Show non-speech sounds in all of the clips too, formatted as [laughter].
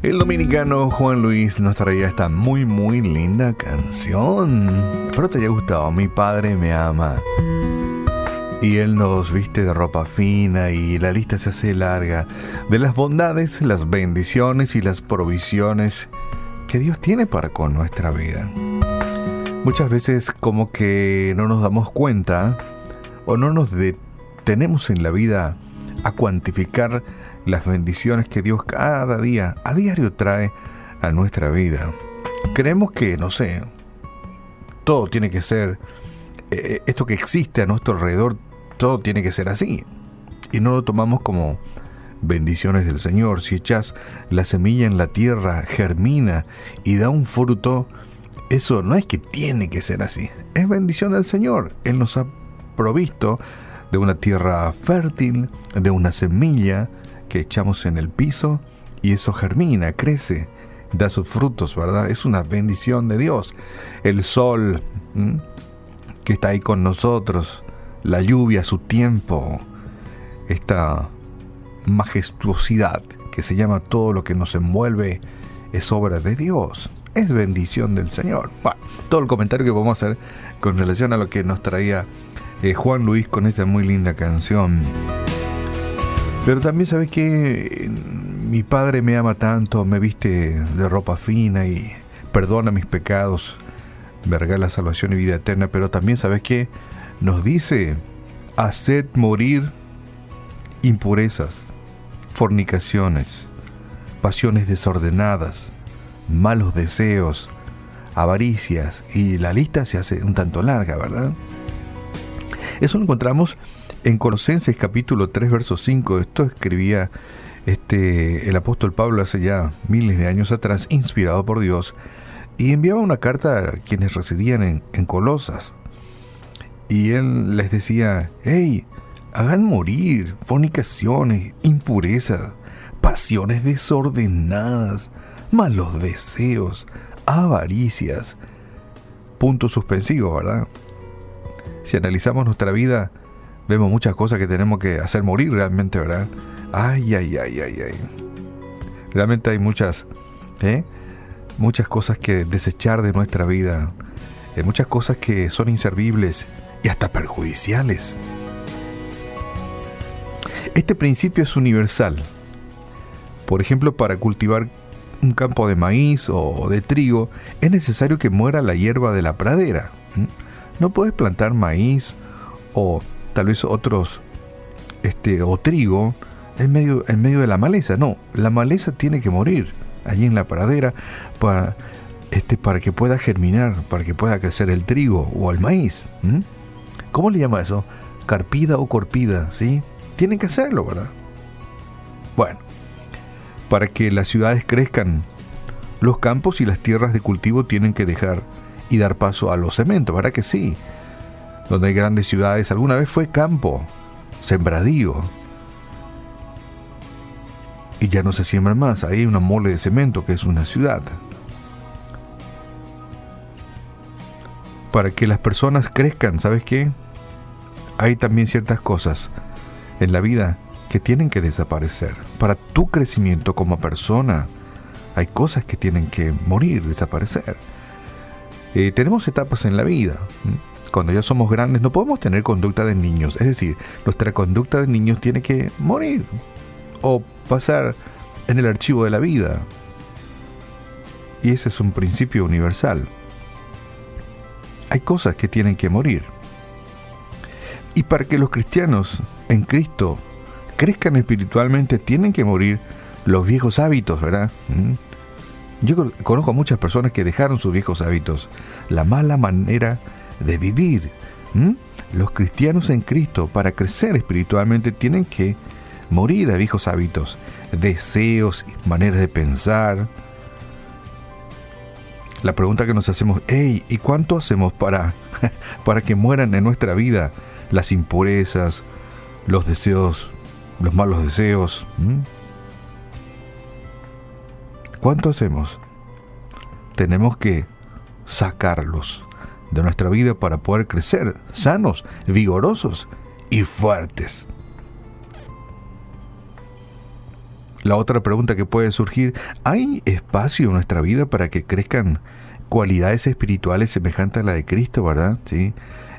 El dominicano Juan Luis nos traía esta muy muy linda canción. Espero te haya gustado. Mi padre me ama. Y él nos viste de ropa fina y la lista se hace larga de las bondades, las bendiciones y las provisiones que Dios tiene para con nuestra vida. Muchas veces como que no nos damos cuenta o no nos detenemos en la vida a cuantificar las bendiciones que Dios cada día, a diario trae a nuestra vida. Creemos que, no sé, todo tiene que ser, eh, esto que existe a nuestro alrededor, todo tiene que ser así. Y no lo tomamos como bendiciones del Señor. Si echas la semilla en la tierra, germina y da un fruto, eso no es que tiene que ser así. Es bendición del Señor. Él nos ha provisto de una tierra fértil, de una semilla, que echamos en el piso y eso germina, crece, da sus frutos, ¿verdad? Es una bendición de Dios. El sol que está ahí con nosotros, la lluvia, su tiempo, esta majestuosidad que se llama todo lo que nos envuelve, es obra de Dios, es bendición del Señor. Bueno, todo el comentario que podemos hacer con relación a lo que nos traía eh, Juan Luis con esta muy linda canción. Pero también sabes que mi padre me ama tanto, me viste de ropa fina y perdona mis pecados, me regala salvación y vida eterna, pero también sabes que nos dice, haced morir impurezas, fornicaciones, pasiones desordenadas, malos deseos, avaricias, y la lista se hace un tanto larga, ¿verdad? Eso lo encontramos en Colosenses capítulo 3, verso 5, esto escribía este, el apóstol Pablo hace ya miles de años atrás, inspirado por Dios, y enviaba una carta a quienes residían en, en Colosas. Y él les decía, hey, hagan morir fornicaciones, impurezas, pasiones desordenadas, malos deseos, avaricias. Punto suspensivo, ¿verdad? Si analizamos nuestra vida, vemos muchas cosas que tenemos que hacer morir realmente, ¿verdad? Ay, ay, ay, ay, ay. Realmente hay muchas, ¿eh? muchas cosas que desechar de nuestra vida, hay eh, muchas cosas que son inservibles y hasta perjudiciales. Este principio es universal. Por ejemplo, para cultivar un campo de maíz o de trigo, es necesario que muera la hierba de la pradera. No puedes plantar maíz o tal vez otros, este, o trigo, en medio, en medio de la maleza. No, la maleza tiene que morir allí en la pradera para, este, para que pueda germinar, para que pueda crecer el trigo o el maíz. ¿Cómo le llama eso? Carpida o corpida, ¿sí? Tienen que hacerlo, ¿verdad? Bueno, para que las ciudades crezcan, los campos y las tierras de cultivo tienen que dejar y dar paso a los cementos, ¿verdad que sí? Donde hay grandes ciudades, alguna vez fue campo, sembradío. Y ya no se siembra más, ahí hay una mole de cemento que es una ciudad. Para que las personas crezcan, ¿sabes qué? Hay también ciertas cosas en la vida que tienen que desaparecer. Para tu crecimiento como persona, hay cosas que tienen que morir, desaparecer. Eh, tenemos etapas en la vida cuando ya somos grandes, no podemos tener conducta de niños. Es decir, nuestra conducta de niños tiene que morir o pasar en el archivo de la vida. Y ese es un principio universal. Hay cosas que tienen que morir. Y para que los cristianos en Cristo crezcan espiritualmente, tienen que morir los viejos hábitos, ¿verdad? ¿Mm? Yo conozco a muchas personas que dejaron sus viejos hábitos, la mala manera de vivir. Los cristianos en Cristo, para crecer espiritualmente, tienen que morir a viejos hábitos, deseos, maneras de pensar. La pregunta que nos hacemos, hey, ¿y cuánto hacemos para, [laughs] para que mueran en nuestra vida las impurezas, los deseos, los malos deseos? ¿Cuánto hacemos? Tenemos que sacarlos de nuestra vida para poder crecer sanos, vigorosos y fuertes. La otra pregunta que puede surgir, ¿hay espacio en nuestra vida para que crezcan cualidades espirituales semejantes a la de Cristo, verdad? ¿Sí?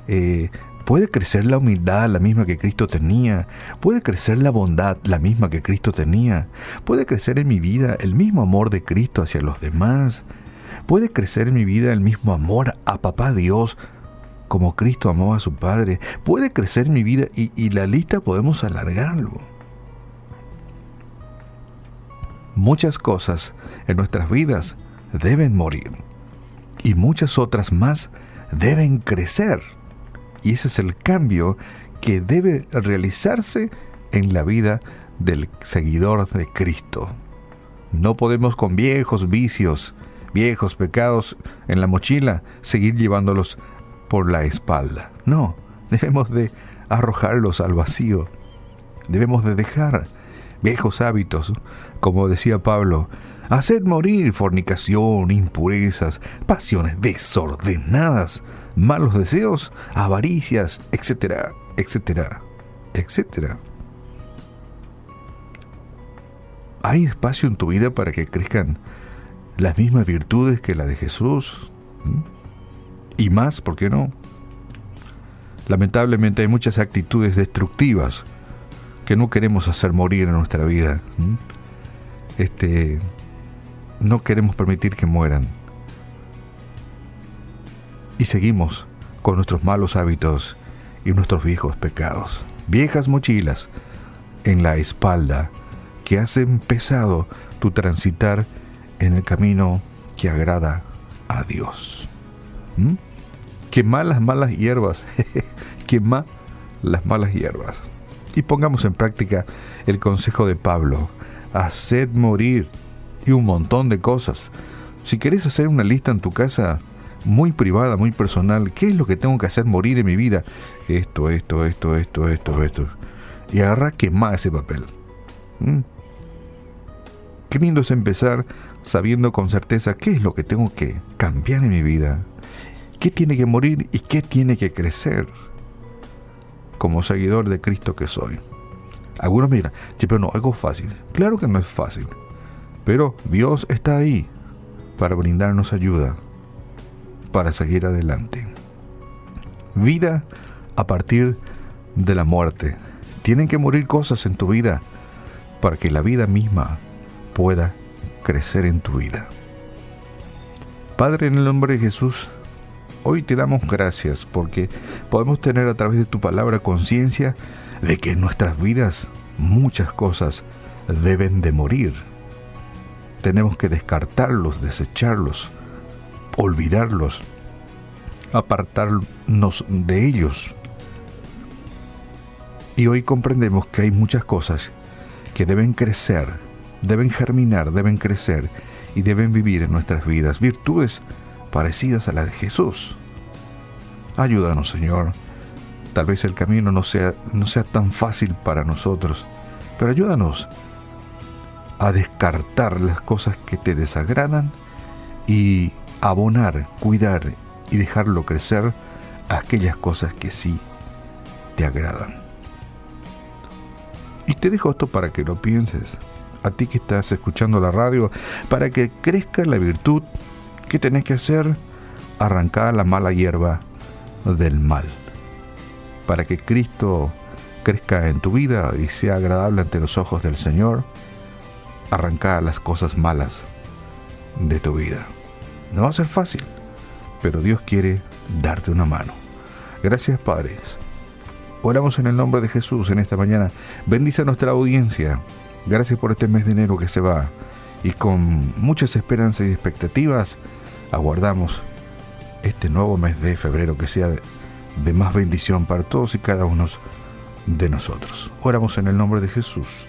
Eh, ¿Puede crecer la humildad la misma que Cristo tenía? ¿Puede crecer la bondad la misma que Cristo tenía? ¿Puede crecer en mi vida el mismo amor de Cristo hacia los demás? ¿Puede crecer en mi vida el mismo amor a Papá Dios como Cristo amó a su Padre? ¿Puede crecer en mi vida y, y la lista podemos alargarlo? Muchas cosas en nuestras vidas deben morir y muchas otras más deben crecer. Y ese es el cambio que debe realizarse en la vida del seguidor de Cristo. No podemos con viejos vicios, viejos pecados en la mochila, seguir llevándolos por la espalda. No, debemos de arrojarlos al vacío. Debemos de dejar viejos hábitos, como decía Pablo, haced morir fornicación, impurezas, pasiones desordenadas, malos deseos, avaricias, etcétera, etcétera, etcétera. ¿Hay espacio en tu vida para que crezcan las mismas virtudes que la de Jesús? Y más, ¿por qué no? Lamentablemente hay muchas actitudes destructivas que no queremos hacer morir en nuestra vida. Este, no queremos permitir que mueran y seguimos con nuestros malos hábitos y nuestros viejos pecados. Viejas mochilas en la espalda que hacen pesado tu transitar en el camino que agrada a Dios. ¿Mm? Quema las malas hierbas, [laughs] quema las malas hierbas. Y pongamos en práctica el consejo de Pablo, haced morir y un montón de cosas. Si querés hacer una lista en tu casa, muy privada, muy personal, ¿qué es lo que tengo que hacer morir en mi vida? Esto, esto, esto, esto, esto, esto. Y agarra quemar ese papel. ¿Mm? Qué lindo es empezar sabiendo con certeza qué es lo que tengo que cambiar en mi vida, qué tiene que morir y qué tiene que crecer como seguidor de Cristo que soy. Algunos miran, pero no, algo fácil. Claro que no es fácil, pero Dios está ahí para brindarnos ayuda para seguir adelante. Vida a partir de la muerte. Tienen que morir cosas en tu vida para que la vida misma pueda crecer en tu vida. Padre, en el nombre de Jesús, hoy te damos gracias porque podemos tener a través de tu palabra conciencia de que en nuestras vidas muchas cosas deben de morir. Tenemos que descartarlos, desecharlos, olvidarlos, apartarnos de ellos. Y hoy comprendemos que hay muchas cosas que deben crecer, deben germinar, deben crecer y deben vivir en nuestras vidas virtudes parecidas a las de Jesús. Ayúdanos, Señor. Tal vez el camino no sea, no sea tan fácil para nosotros, pero ayúdanos a descartar las cosas que te desagradan y abonar, cuidar y dejarlo crecer aquellas cosas que sí te agradan. Y te dejo esto para que lo pienses, a ti que estás escuchando la radio, para que crezca la virtud, que tenés que hacer? Arrancar la mala hierba del mal, para que Cristo crezca en tu vida y sea agradable ante los ojos del Señor, arrancar las cosas malas de tu vida. No va a ser fácil, pero Dios quiere darte una mano. Gracias, padres. Oramos en el nombre de Jesús en esta mañana. Bendice a nuestra audiencia. Gracias por este mes de enero que se va. Y con muchas esperanzas y expectativas, aguardamos este nuevo mes de febrero que sea de más bendición para todos y cada uno de nosotros. Oramos en el nombre de Jesús.